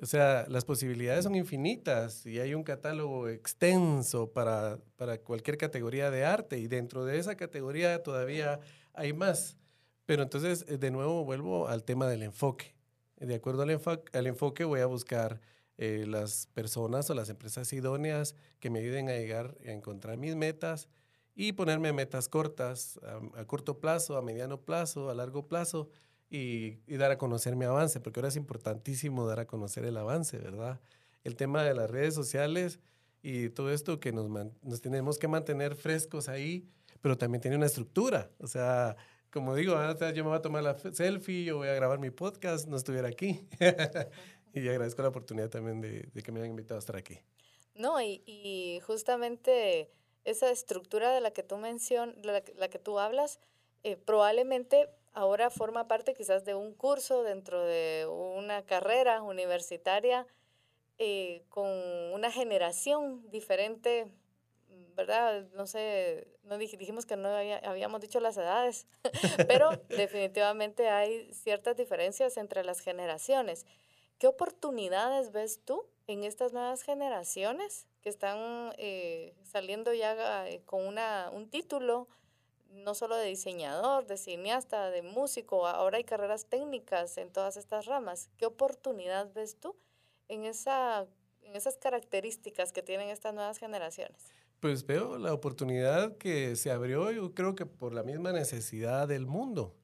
o sea, las posibilidades son infinitas y hay un catálogo extenso para, para cualquier categoría de arte y dentro de esa categoría todavía hay más. Pero entonces, eh, de nuevo, vuelvo al tema del enfoque. De acuerdo al, enfoque, al enfoque voy a buscar eh, las personas o las empresas idóneas que me ayuden a llegar a encontrar mis metas y ponerme metas cortas, a, corto plazo, a mediano plazo, a largo plazo y, dar a conocer mi avance, porque ahora es importantísimo dar a conocer el avance, ¿verdad? El tema de las redes sociales y todo esto que nos, nos tenemos que mantener frescos ahí, pero también tiene una estructura, o sea, como digo, yo me voy a tomar la selfie, yo voy a grabar mi podcast, no estuviera aquí. y agradezco la oportunidad también de, que me hayan invitado a estar aquí. No, y, y justamente esa estructura de la que tú mencionas, la, la, que tú hablas, eh, probablemente ahora forma parte quizás de un curso dentro de una carrera universitaria eh, con una generación diferente, ¿verdad? No sé, no dijimos que no habíamos dicho las edades, pero definitivamente hay ciertas diferencias entre las generaciones. ¿Qué oportunidades ves tú en estas nuevas generaciones que están eh, saliendo ya eh, con una, un título, no solo de diseñador, de cineasta, de músico, ahora hay carreras técnicas en todas estas ramas. ¿Qué oportunidad ves tú en, esa, en esas características que tienen estas nuevas generaciones? Pues veo la oportunidad que se abrió, yo creo que por la misma necesidad del mundo.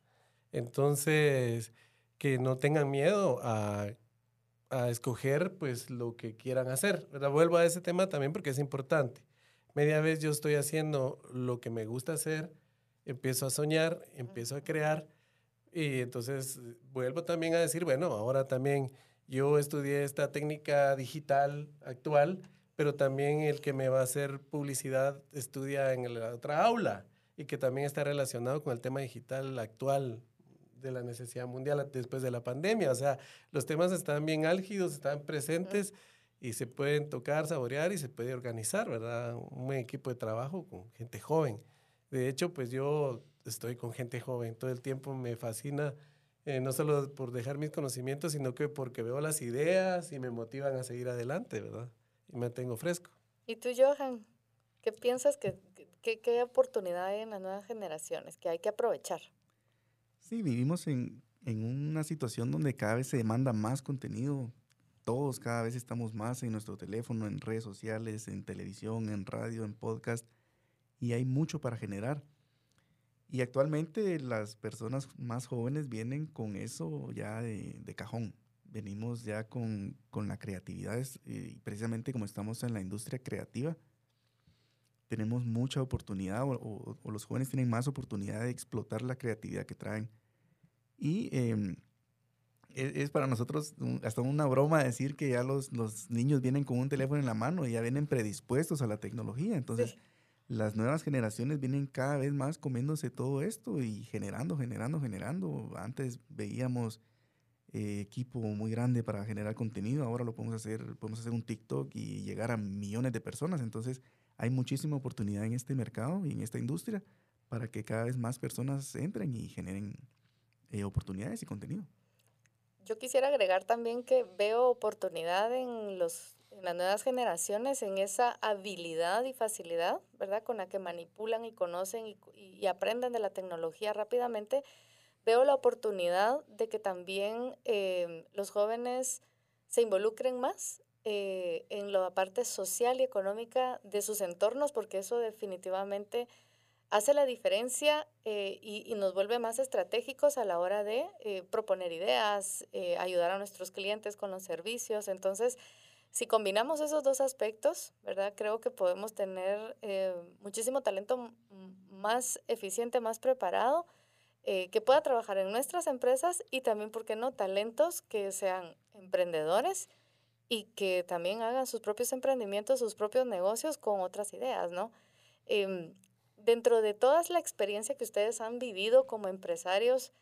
Entonces, que no tengan miedo a a escoger pues lo que quieran hacer. Vuelvo a ese tema también porque es importante. Media vez yo estoy haciendo lo que me gusta hacer, empiezo a soñar, empiezo a crear y entonces vuelvo también a decir, bueno, ahora también yo estudié esta técnica digital actual, pero también el que me va a hacer publicidad estudia en la otra aula y que también está relacionado con el tema digital actual de la necesidad mundial después de la pandemia. O sea, los temas están bien álgidos, están presentes y se pueden tocar, saborear y se puede organizar, ¿verdad? Un buen equipo de trabajo con gente joven. De hecho, pues yo estoy con gente joven, todo el tiempo me fascina, eh, no solo por dejar mis conocimientos, sino que porque veo las ideas y me motivan a seguir adelante, ¿verdad? Y me mantengo fresco. ¿Y tú, Johan? ¿Qué piensas que, que, qué oportunidad en las nuevas generaciones que hay que aprovechar? Sí, vivimos en, una situación donde cada vez se demanda más contenido. Todos cada vez estamos más en nuestro teléfono, en redes sociales, en televisión, en radio, en podcast, y hay mucho para generar. Y actualmente las personas más jóvenes vienen con eso ya de, cajón. Venimos ya con, la creatividad, y precisamente como estamos en la industria creativa, tenemos mucha oportunidad o, los jóvenes tienen más oportunidad de explotar la creatividad que traen y em, e, es, para nosotros hasta una broma decir que ya los, los, niños vienen con un teléfono en la mano y ya vienen predispuestos a la tecnología. Entonces, las nuevas generaciones vienen cada vez más comiéndose todo esto y generando, generando, generando. Antes veíamos eh, equipo muy grande para generar contenido, ahora lo podemos hacer, podemos hacer un TikTok y llegar a millones de personas. Entonces, hay muchísima oportunidad en este mercado y en esta industria para que cada vez más personas entren y generen eh, oportunidades y contenido. Yo quisiera agregar también que veo oportunidad en, los, en las nuevas generaciones, en esa habilidad y facilidad, ¿verdad? Con la que manipulan y conocen y, aprenden de la tecnología rápidamente. Veo la oportunidad de que también eh, los jóvenes se involucren más eh, en la parte social y económica de sus entornos, porque eso definitivamente hace la diferencia eh, y, nos vuelve más estratégicos a la hora de eh, proponer ideas, eh, ayudar a nuestros clientes con los servicios. Entonces, si combinamos esos dos aspectos, ¿verdad? Creo que podemos tener eh, muchísimo talento más eficiente, más preparado, eh, que pueda trabajar en nuestras empresas y también, ¿por qué no?, talentos que sean emprendedores y que también hagan sus propios emprendimientos, sus propios negocios con otras ideas, ¿no? Em, dentro de toda la experiencia que ustedes han vivido como empresarios,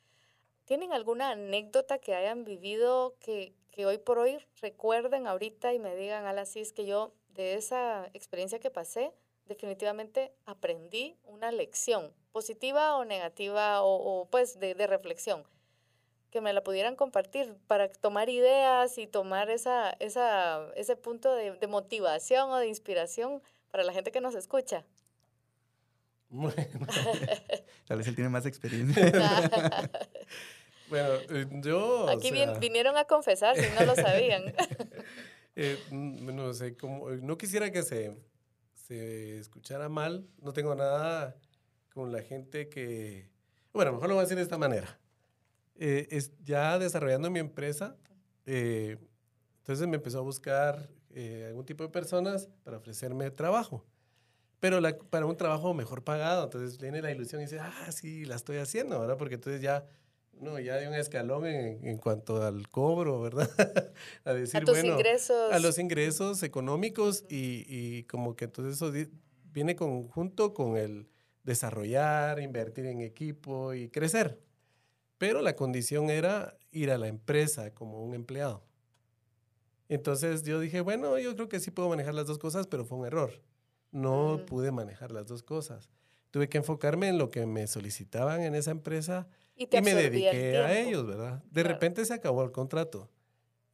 ¿tienen alguna anécdota que hayan vivido que, que hoy por hoy recuerden ahorita y me digan, Ala, sí, es que yo de esa experiencia que pasé, definitivamente aprendí una lección, positiva o negativa o, pues de, de, reflexión, que me la pudieran compartir para tomar ideas y tomar esa, esa, ese punto de, de motivación o de inspiración para la gente que nos escucha. Bueno. Tal vez él tiene más experiencia. Bueno, eh, yo... Aquí vinieron a confesar si no lo sabían. eh, no sé, como, no quisiera que se, se escuchara mal, no tengo nada con la gente que... Bueno, mejor lo voy a decir de esta manera. Eh, es, ya desarrollando mi empresa, eh, entonces me empezó a buscar eh, algún tipo de personas para ofrecerme trabajo. Pero la, para un trabajo mejor pagado. Entonces viene la ilusión y dice, ah, sí, la estoy haciendo, ¿verdad? Porque entonces ya no, ya hay un escalón en, en cuanto al cobro, ¿verdad? a decir, a tus bueno, ingresos. A los ingresos económicos y, y, como que entonces eso viene conjunto con el desarrollar, invertir en equipo y crecer. Pero la condición era ir a la empresa como un empleado. Entonces yo dije, bueno, yo creo que sí puedo manejar las dos cosas, pero fue un error. No pude manejar las dos cosas. Tuve que enfocarme en lo que me solicitaban en esa empresa y, me dediqué a ellos, ¿verdad? De repente se acabó el contrato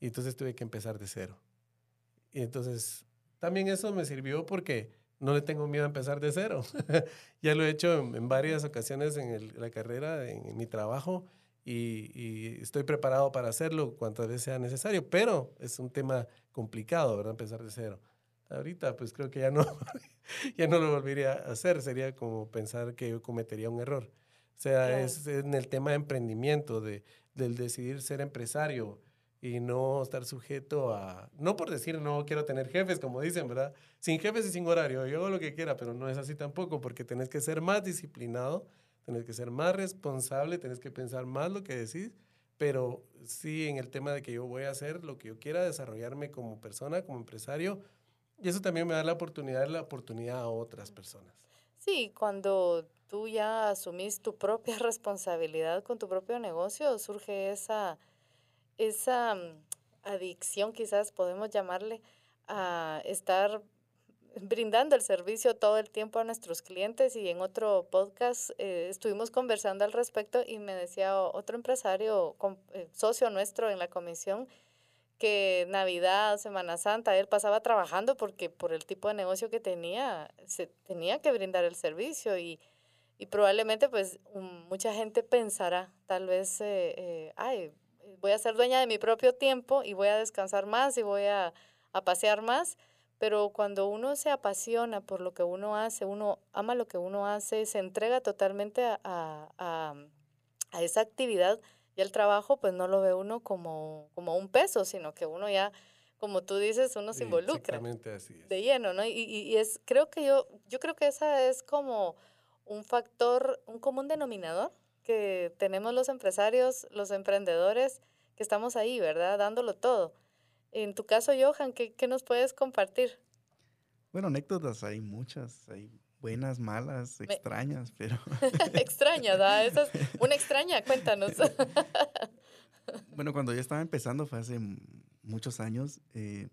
y entonces tuve que empezar de cero. Y entonces también eso me sirvió porque no le tengo miedo a empezar de cero. ya lo he hecho en, varias ocasiones en la carrera, en, mi trabajo, y, y, estoy preparado para hacerlo cuantas veces sea necesario, pero es un tema complicado, ¿verdad? Empezar de cero. Ahorita, pues creo que ya no, ya no lo volvería a hacer, sería como pensar que yo cometería un error. O sea, es en el tema de emprendimiento, de, del decidir ser empresario y no estar sujeto a, no por decir no quiero tener jefes, como dicen, ¿verdad? Sin jefes y sin horario, yo hago lo que quiera, pero no es así tampoco, porque tenés que ser más disciplinado, tenés que ser más responsable, tenés que pensar más lo que decís, pero sí en el tema de que yo voy a hacer lo que yo quiera, desarrollarme como persona, como empresario, y eso también me da la oportunidad, la oportunidad a otras personas. Sí, cuando tú ya asumís tu propia responsabilidad con tu propio negocio, surge esa, esa mm, adicción, quizás podemos llamarle, a estar brindando el servicio todo el tiempo a nuestros clientes y en otro podcast eh, estuvimos conversando al respecto y me decía otro empresario, eh, socio nuestro en la comisión, que Navidad, Semana Santa, él pasaba trabajando porque por el tipo de negocio que tenía, se tenía que brindar el servicio y, y probablemente pues mucha gente pensará tal vez, eh, eh, ay, voy a ser dueña de mi propio tiempo y voy a descansar más y voy a, a, pasear más, pero cuando uno se apasiona por lo que uno hace, uno ama lo que uno hace, se entrega totalmente a, a, a esa actividad, y el trabajo pues no lo ve uno como, como un peso, sino que uno ya, como tú dices, uno se involucra. así De lleno, ¿no? Y, y, es, creo que yo, yo creo que esa es como un factor, un común denominador que tenemos los empresarios, los emprendedores, que estamos ahí, ¿verdad? Dándolo todo. En tu caso, Johan, ¿qué, qué nos puedes compartir? Bueno, anécdotas hay muchas, hay buenas, malas, extrañas, pero... extrañas, ¿ah? Esa es una extraña, cuéntanos. bueno, cuando yo estaba empezando, fue hace muchos años, eh,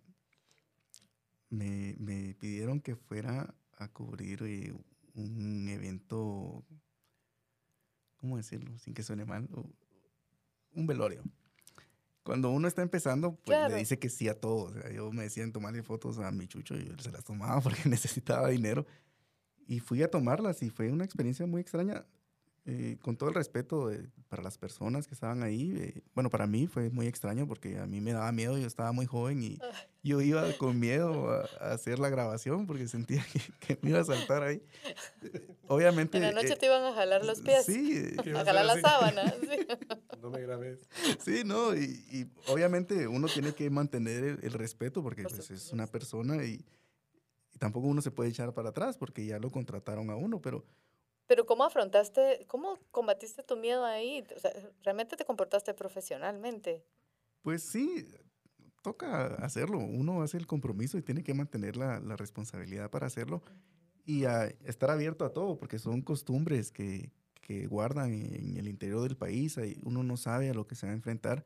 me, me, pidieron que fuera a cubrir eh, un evento, ¿cómo decirlo? Sin que suene mal, un velorio. Cuando uno está empezando, pues le dice que sí a todo. O sea, yo me decían tomarle fotos a mi chucho y yo se las tomaba porque necesitaba dinero. Y fui a tomarlas y fue una experiencia muy extraña. Eh, con todo el respeto para las personas que estaban ahí, eh, bueno, para mí fue muy extraño porque a mí me daba miedo, yo estaba muy joven y yo iba con miedo a, hacer la grabación porque sentía que, me iba a saltar ahí. Obviamente... En la noche te iban a jalar los pies. Sí. A jalar la sábana. No me grabes. Sí, no, y, obviamente uno tiene que mantener el, respeto porque pues, es una persona y, y tampoco uno se puede echar para atrás porque ya lo contrataron a uno, pero pero ¿cómo afrontaste, cómo combatiste tu miedo ahí? O sea, ¿Realmente te comportaste profesionalmente? Pues sí, toca hacerlo. Uno hace el compromiso y tiene que mantener la, responsabilidad para hacerlo y estar abierto a todo, porque son costumbres que, que guardan en el interior del país. Uno no sabe a lo que se va a enfrentar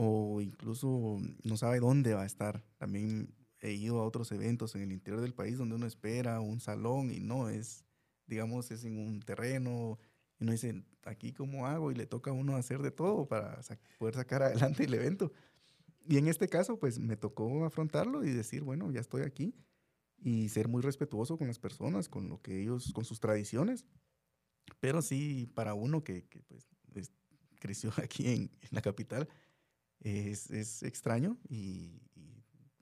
o incluso no sabe dónde va a estar. También he ido a otros eventos en el interior del país donde uno espera un salón y no es digamos, es en un terreno, y uno dice, aquí cómo hago, y le toca a uno hacer de todo para poder sacar adelante el evento. Y en este caso, pues me tocó afrontarlo y decir, bueno, ya estoy aquí, y ser muy respetuoso con las personas, con lo que ellos, con sus tradiciones. Pero sí, para uno que, que pues, creció aquí en, la capital, es, es extraño y,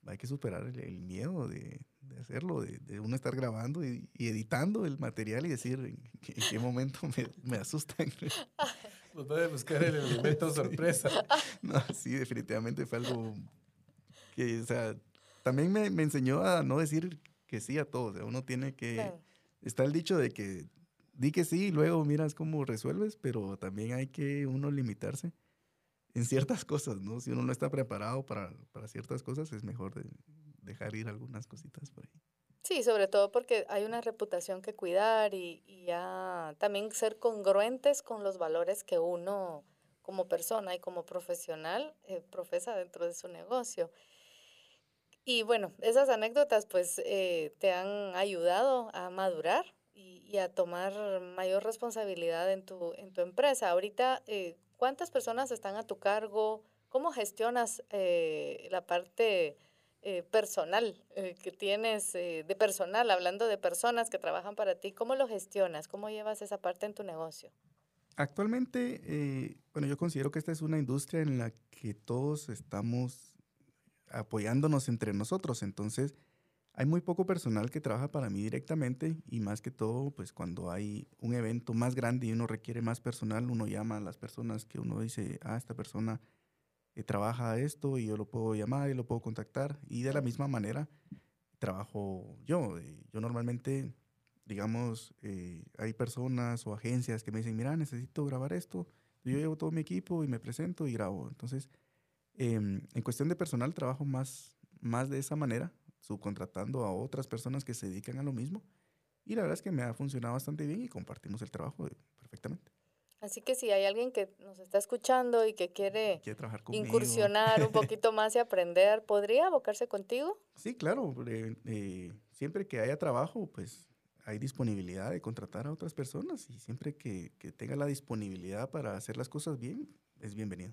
hay que superar el miedo de, de hacerlo, de, uno estar grabando y, editando el material y decir en, qué momento me, me asustan. Pues puede buscar el elemento sorpresa. No, sí, definitivamente fue algo que, o sea, también me, me enseñó a no decir que sí a todo. O sea, uno tiene que... Está el dicho de que di que sí y luego miras cómo resuelves, pero también hay que uno limitarse en ciertas cosas, ¿no? Si uno no está preparado para, para ciertas cosas, es mejor de, dejar ir algunas cositas por ahí. Sí, sobre todo porque hay una reputación que cuidar y, ya también ser congruentes con los valores que uno como persona y como profesional eh, profesa dentro de su negocio. Y bueno, esas anécdotas pues eh, te han ayudado a madurar y, a tomar mayor responsabilidad en tu, en tu empresa. Ahorita, eh, ¿cuántas personas están a tu cargo? ¿Cómo gestionas la parte eh, personal eh, que tienes, eh, de personal, hablando de personas que trabajan para ti, ¿cómo lo gestionas? ¿Cómo llevas esa parte en tu negocio? Actualmente, bueno, yo considero que esta es una industria en la que todos estamos apoyándonos entre nosotros, entonces hay muy poco personal que trabaja para mí directamente y más que todo, pues cuando hay un evento más grande y uno requiere más personal, uno llama a las personas que uno dice, ah, esta persona eh, trabaja esto y yo lo puedo llamar y lo puedo contactar. Y de la misma manera trabajo yo. Eh, yo normalmente, digamos, eh, hay personas o agencias que me dicen, mira, necesito grabar esto. Yo llevo todo mi equipo y me presento y grabo. Entonces, em, en cuestión de personal, trabajo más, más de esa manera, subcontratando a otras personas que se dedican a lo mismo. Y la verdad es que me ha funcionado bastante bien y compartimos el trabajo perfectamente. Así que si hay alguien que nos está escuchando y que quiere, incursionar un poquito más y aprender, ¿podría abocarse contigo? Sí, claro. Eh, siempre que haya trabajo, pues hay disponibilidad de contratar a otras personas y siempre que, tenga la disponibilidad para hacer las cosas bien, es bienvenido.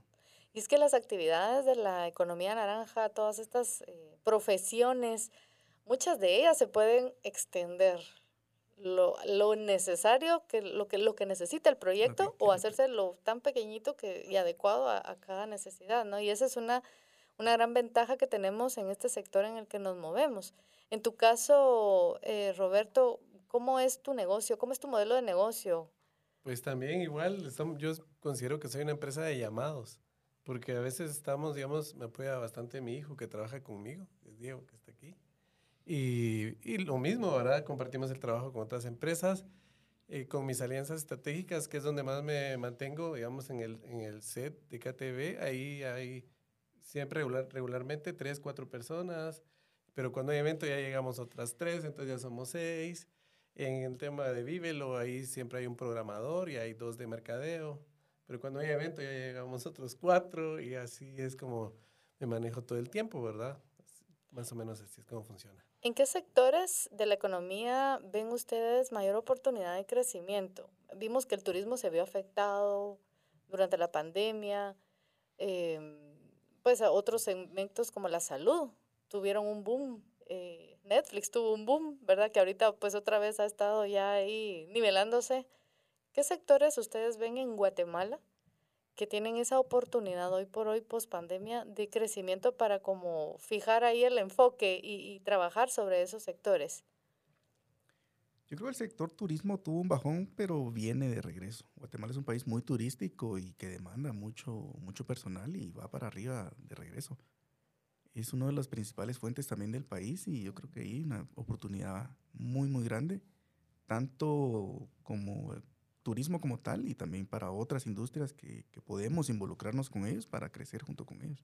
Y es que las actividades de la economía naranja, todas estas eh, profesiones, muchas de ellas se pueden extender lo, lo, necesario, que lo, que lo que necesita el proyecto o hacerse lo tan pequeñito que, y adecuado a, cada necesidad, ¿no? Y esa es una, una gran ventaja que tenemos en este sector en el que nos movemos. En tu caso, eh, Roberto, ¿cómo es tu negocio? ¿Cómo es tu modelo de negocio? Pues también igual, yo considero que soy una empresa de llamados, porque a veces estamos, digamos, me apoya bastante mi hijo que trabaja conmigo, es Diego, que está aquí. Y, y, lo mismo, ¿verdad? Compartimos el trabajo con otras empresas, eh, con mis alianzas estratégicas, que es donde más me mantengo, digamos, en el, en el set de KTV. Ahí hay siempre regular, regularmente tres, cuatro personas, pero cuando hay evento ya llegamos otras tres, entonces ya somos seis. En el tema de Vívelo, ahí siempre hay un programador y hay dos de mercadeo, pero cuando hay evento ya llegamos otros cuatro y así es como me manejo todo el tiempo, ¿verdad? Más o menos así es como funciona. ¿En qué sectores de la economía ven ustedes mayor oportunidad de crecimiento? Vimos que el turismo se vio afectado durante la pandemia, em, pues otros segmentos como la salud tuvieron un boom. Eh, Netflix tuvo un boom, ¿verdad? Que ahorita pues otra vez ha estado ya ahí nivelándose. ¿Qué sectores ustedes ven en Guatemala que tienen esa oportunidad hoy por hoy, post pandemia, de crecimiento para como fijar ahí el enfoque y, y trabajar sobre esos sectores? Yo creo que el sector turismo tuvo un bajón, pero viene de regreso. Guatemala es un país muy turístico y que demanda mucho, mucho personal y va para arriba de regreso. Es una de las principales fuentes también del país y yo creo que hay una oportunidad muy, muy grande, tanto como turismo como tal y también para otras industrias que, que podemos involucrarnos con ellos para crecer junto con ellos.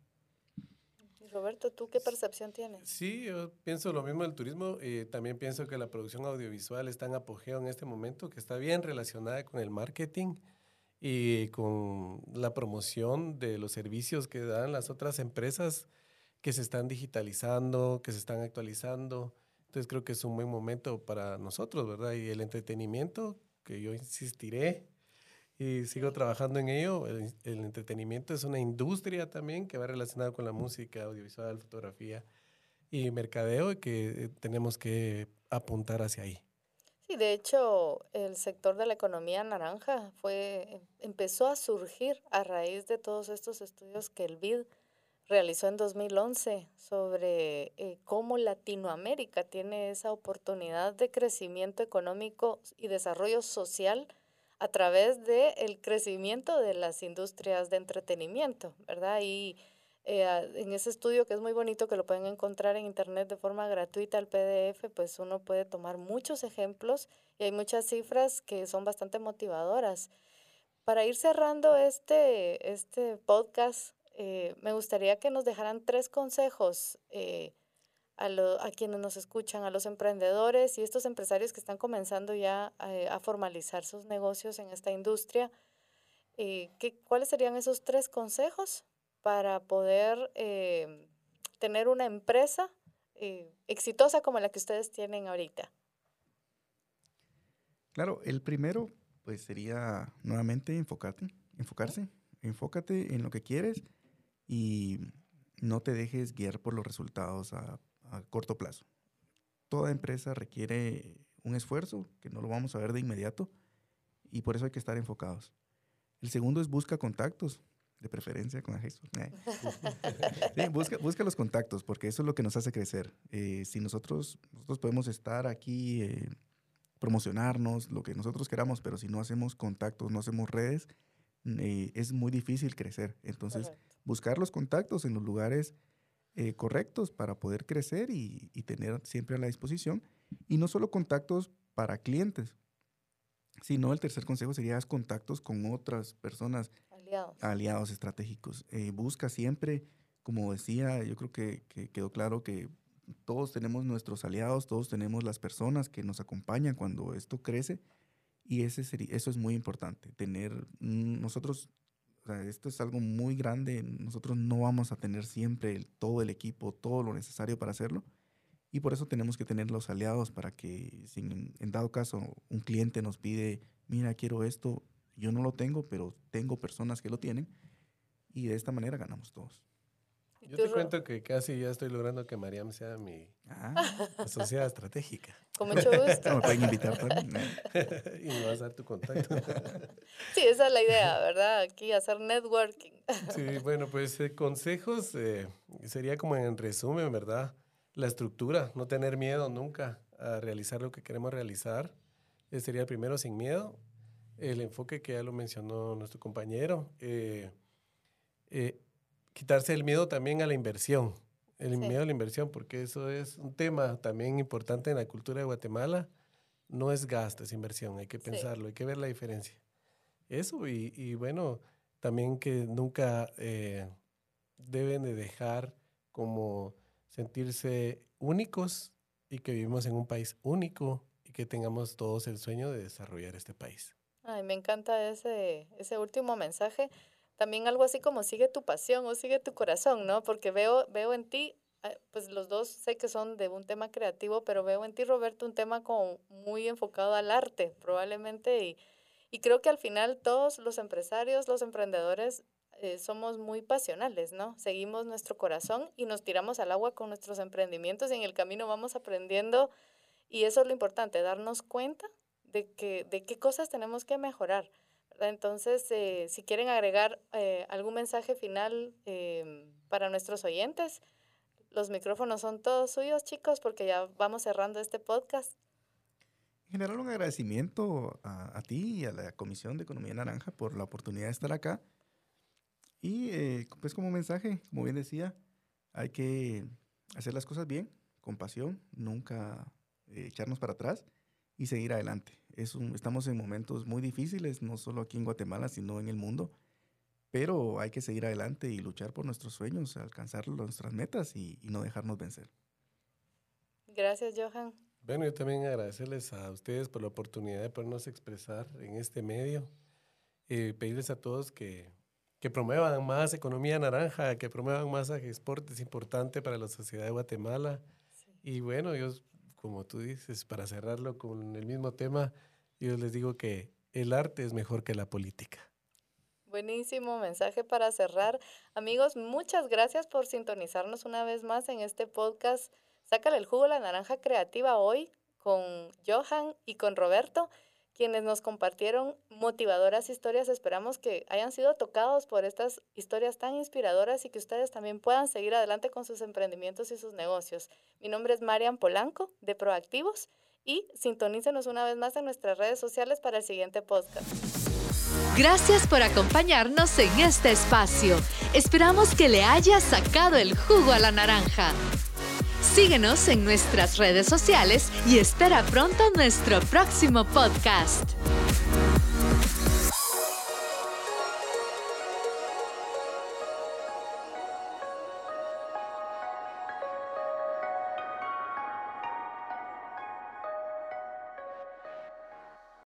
Roberto, ¿tú qué percepción tienes? Sí, yo pienso lo mismo del turismo. y también pienso que la producción audiovisual está en apogeo en este momento, que está bien relacionada con el marketing y con la promoción de los servicios que dan las otras empresas que se están digitalizando, que se están actualizando. Entonces creo que es un buen momento para nosotros, ¿verdad? Y el entretenimiento, que yo insistiré y sigo trabajando en ello. El, el, entretenimiento es una industria también que va relacionada con la música, audiovisual, fotografía y mercadeo y que eh, tenemos que apuntar hacia ahí. Sí, de hecho, el sector de la economía naranja fue, empezó a surgir a raíz de todos estos estudios que el BID realizó en 2011 sobre eh, cómo Latinoamérica tiene esa oportunidad de crecimiento económico y desarrollo social a través del el crecimiento de las industrias de entretenimiento, ¿verdad? Y eh, en ese estudio que es muy bonito, que lo pueden encontrar en internet de forma gratuita, el PDF, pues uno puede tomar muchos ejemplos y hay muchas cifras que son bastante motivadoras. Para ir cerrando este, este podcast, eh, me gustaría que nos dejaran tres consejos eh, a, a quienes nos escuchan, a los emprendedores y estos empresarios que están comenzando ya a, eh, formalizar sus negocios en esta industria. ¿qué, ¿Cuáles serían esos tres consejos para poder tener una empresa exitosa como la que ustedes tienen ahorita? Claro, el primero pues sería nuevamente enfocarte, enfocarse, enfócate en lo que quieres y no te dejes guiar por los resultados a a corto plazo. Toda empresa requiere un esfuerzo que no lo vamos a ver de inmediato y por eso hay que estar enfocados. El segundo es busca contactos, de preferencia con Jesús. sí, busca, busca los contactos porque eso es lo que nos hace crecer. Eh, si nosotros, nosotros podemos estar aquí, eh, promocionarnos, lo que nosotros queramos, pero si no hacemos contactos, no hacemos redes, eh, es muy difícil crecer. Entonces. Buscar los contactos en los lugares eh, correctos para poder crecer y, y, tener siempre a la disposición. Y no solo contactos para clientes, sino el tercer consejo sería contactos con otras personas, aliados, aliados estratégicos. Eh, busca siempre, como decía, yo creo que, que, quedó claro que todos tenemos nuestros aliados, todos tenemos las personas que nos acompañan cuando esto crece. Y ese sería, eso es muy importante, tener, mm, nosotros esto es algo muy grande. Nosotros no vamos a tener siempre todo el equipo, todo lo necesario para hacerlo. Y por eso tenemos que tener los aliados para que, si en dado caso un cliente nos pide, mira, quiero esto, yo no lo tengo, pero tengo personas que lo tienen. Y de esta manera ganamos todos. Yo te cuento que casi ya estoy logrando que Mariam sea mi ah. asociada estratégica. Con mucho gusto. Me pueden invitar también. y me vas a dar tu contacto. sí, esa es la idea, ¿verdad? Aquí hacer networking. sí, bueno, pues eh, consejos eh, sería como en resumen, ¿verdad? La estructura, no tener miedo nunca a realizar lo que queremos realizar. Ese sería el primero, sin miedo. El enfoque que ya lo mencionó nuestro compañero. Eh, eh, quitarse el miedo también a la inversión, el sí. miedo a la inversión, porque eso es un tema también importante en la cultura de Guatemala. No es gasto, es inversión, hay que pensarlo, sí. hay que ver la diferencia. Eso, y, y bueno, también que nunca eh, deben de dejar como sentirse únicos y que vivimos en un país único y que tengamos todos el sueño de desarrollar este país. Ay, me encanta ese, ese último mensaje también algo así como sigue tu pasión o sigue tu corazón, ¿no? Porque veo, veo en ti, ah, pues los dos sé que son de un tema creativo, pero veo en ti, Roberto, un tema como muy enfocado al arte, probablemente, y, y creo que al final todos los empresarios, los emprendedores, eh, somos muy pasionales, ¿no? Seguimos nuestro corazón y nos tiramos al agua con nuestros emprendimientos y en el camino vamos aprendiendo y eso es lo importante, darnos cuenta de, que, de qué cosas tenemos que mejorar. Entonces, eh, si quieren agregar eh, algún mensaje final em, para nuestros oyentes, los micrófonos son todos suyos, chicos, porque ya vamos cerrando este podcast. En general, un agradecimiento a, a ti y a la Comisión de Economía Naranja por la oportunidad de estar acá. Y eh, pues como mensaje, como bien decía, hay que hacer las cosas bien, con pasión, nunca eh, echarnos para atrás y seguir adelante. Es un, estamos en momentos muy difíciles, no solo aquí en Guatemala, sino en el mundo, pero hay que seguir adelante y luchar por nuestros sueños, alcanzar nuestras metas y, y no dejarnos vencer. Gracias, Johan. Bueno, yo también agradecerles a ustedes por la oportunidad de podernos expresar en este medio. Eh, pedirles a todos que, que promuevan más economía naranja, que promuevan más Agesport, es importante para la sociedad de Guatemala. Sí. Y bueno, yo, como tú dices, para cerrarlo con el mismo tema, yo les digo que el arte es mejor que la política. Buenísimo mensaje para cerrar. Amigos, muchas gracias por sintonizarnos una vez más en este podcast. Sácale el jugo a la naranja creativa hoy con Johan y con Roberto, quienes nos compartieron motivadoras historias. Esperamos que hayan sido tocados por estas historias tan inspiradoras y que ustedes también puedan seguir adelante con sus emprendimientos y sus negocios. Mi nombre es Marian Polanco de Proactivos y sintonícenos una vez más en nuestras redes sociales para el siguiente podcast. Gracias por acompañarnos en este espacio. Esperamos que le haya sacado el jugo a la naranja. Síguenos en nuestras redes sociales y espera pronto nuestro próximo podcast.